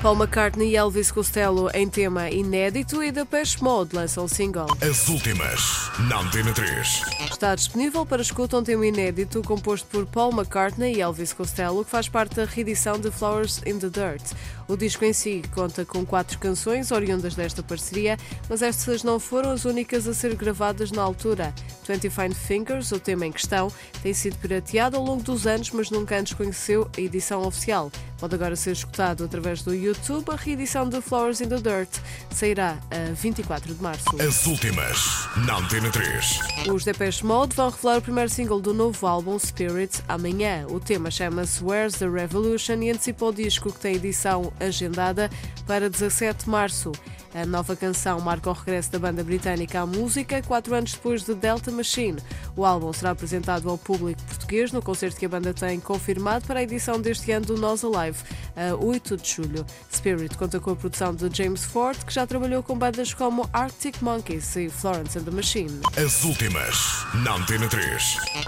Paul McCartney e Elvis Costello em tema inédito e Depeche Mode lançam um single. As últimas, na Antena 3. Está disponível para escuta um tema inédito composto por Paul McCartney e Elvis Costello, que faz parte da reedição de Flowers in the Dirt. O disco em si conta com quatro canções oriundas desta parceria, mas estas não foram as únicas a ser gravadas na altura. Twenty Fine Fingers, o tema em questão, tem sido pirateado ao longo dos anos, mas nunca antes conheceu a edição oficial. Pode agora ser escutado através do YouTube. A reedição de Flowers in the Dirt sairá a 24 de março. As últimas, na Antena 3. Os Depeche Mode vão revelar o primeiro single do novo álbum Spirit amanhã. O tema chama-se Where's the Revolution e antecipa o disco que tem edição agendada para 17 de março. A nova canção marca o regresso da banda britânica à música, quatro anos depois de Delta Machine. O álbum será apresentado ao público português no concerto que a banda tem confirmado para a edição deste ano do Nós Alive, a 8 de julho. Spirit conta com a produção de James Ford, que já trabalhou com bandas como Arctic Monkeys e Florence and the Machine. As últimas, na Antena 3.